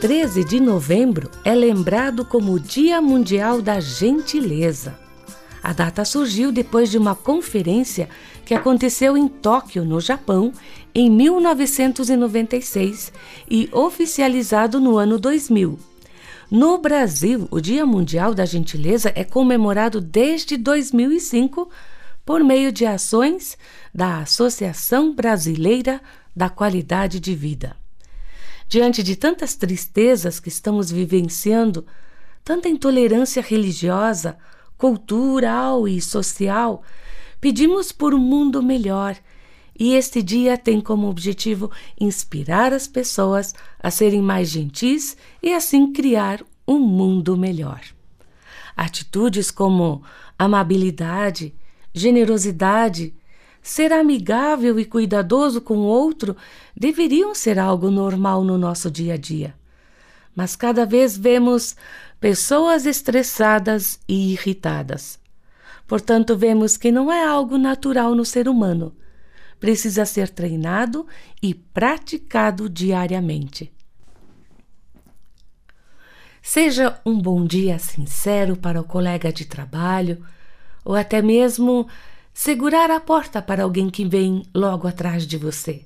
13 de novembro é lembrado como o Dia Mundial da Gentileza. A data surgiu depois de uma conferência que aconteceu em Tóquio, no Japão, em 1996 e oficializado no ano 2000. No Brasil, o Dia Mundial da Gentileza é comemorado desde 2005 por meio de ações da Associação Brasileira da Qualidade de Vida. Diante de tantas tristezas que estamos vivenciando, tanta intolerância religiosa, cultural e social, pedimos por um mundo melhor. E este dia tem como objetivo inspirar as pessoas a serem mais gentis e assim criar um mundo melhor. Atitudes como amabilidade, generosidade, ser amigável e cuidadoso com o outro deveriam ser algo normal no nosso dia a dia. Mas cada vez vemos pessoas estressadas e irritadas. Portanto, vemos que não é algo natural no ser humano. Precisa ser treinado e praticado diariamente. Seja um bom dia sincero para o colega de trabalho, ou até mesmo segurar a porta para alguém que vem logo atrás de você.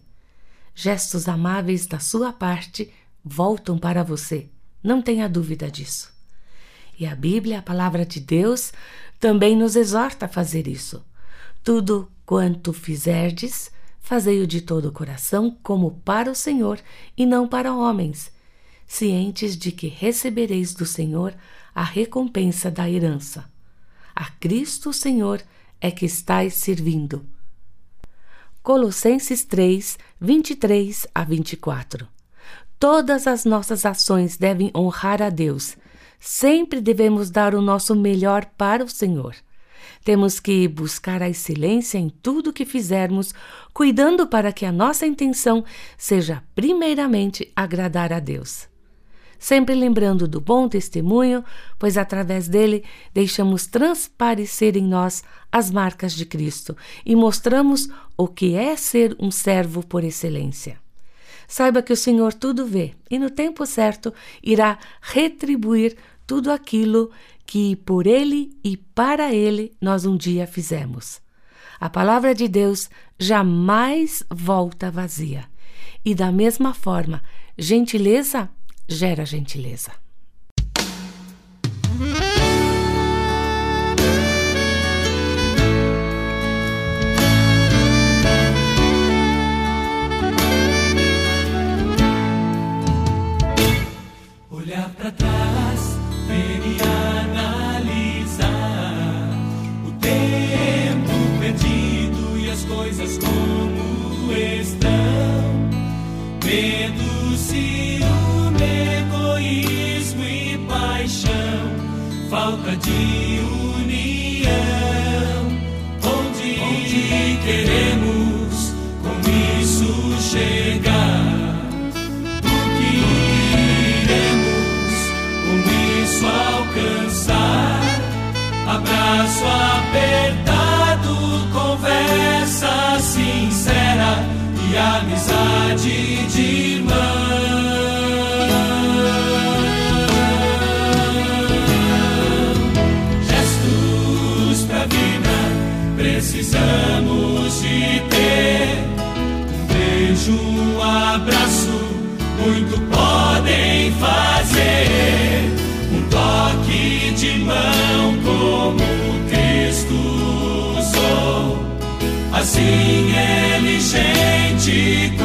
Gestos amáveis da sua parte voltam para você, não tenha dúvida disso. E a Bíblia, a palavra de Deus, também nos exorta a fazer isso. Tudo quanto fizerdes, fazei-o de todo o coração, como para o Senhor e não para homens, cientes de que recebereis do Senhor a recompensa da herança. A Cristo Senhor é que estais servindo. Colossenses 3, 23 a 24. Todas as nossas ações devem honrar a Deus. Sempre devemos dar o nosso melhor para o Senhor. Temos que buscar a excelência em tudo que fizermos, cuidando para que a nossa intenção seja primeiramente agradar a Deus sempre lembrando do bom testemunho, pois através dele deixamos transparecer em nós as marcas de Cristo e mostramos o que é ser um servo por excelência. Saiba que o Senhor tudo vê e no tempo certo irá retribuir tudo aquilo que por ele e para ele nós um dia fizemos. A palavra de Deus jamais volta vazia. E da mesma forma, gentileza gera gentileza. Olhar para trás, ver e analisar o tempo perdido e as coisas como estão. Medo, falta de união. Onde, Onde queremos com isso chegar? O que iremos com isso alcançar? Abraço apertado, conversa sincera e amizade de um abraço, muito podem fazer. Um toque de mão como Cristo usou. Assim ele gente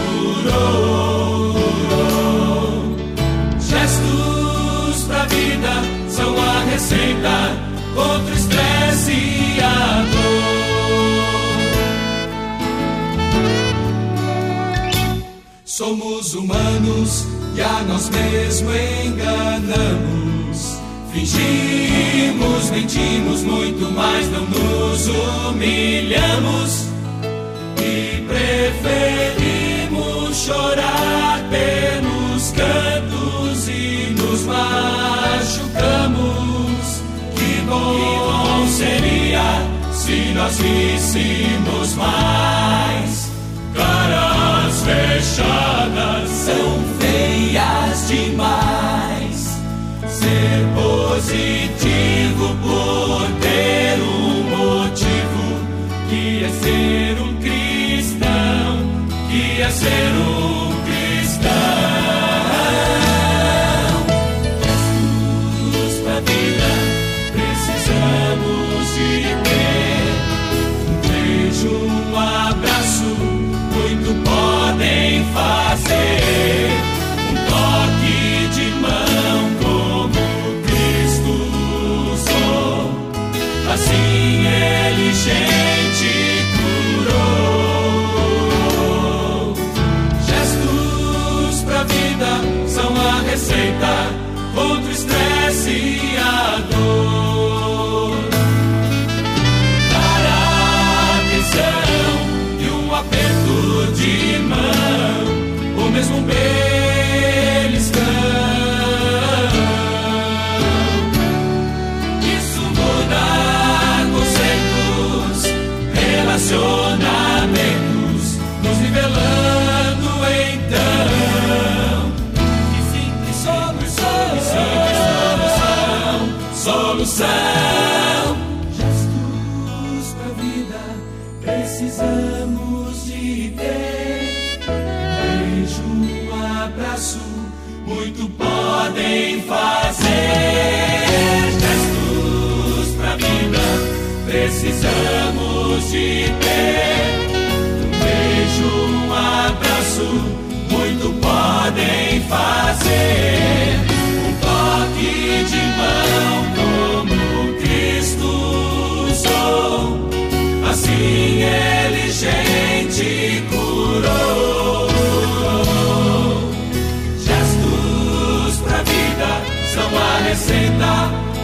Somos humanos e a nós mesmos enganamos. Fingimos, mentimos muito, mas não nos humilhamos e preferimos chorar pelos cantos e nos machucamos. Que bom, que bom seria se nós víssemos mais manchadas são feias demais. Ser positivo por say. acrescentar.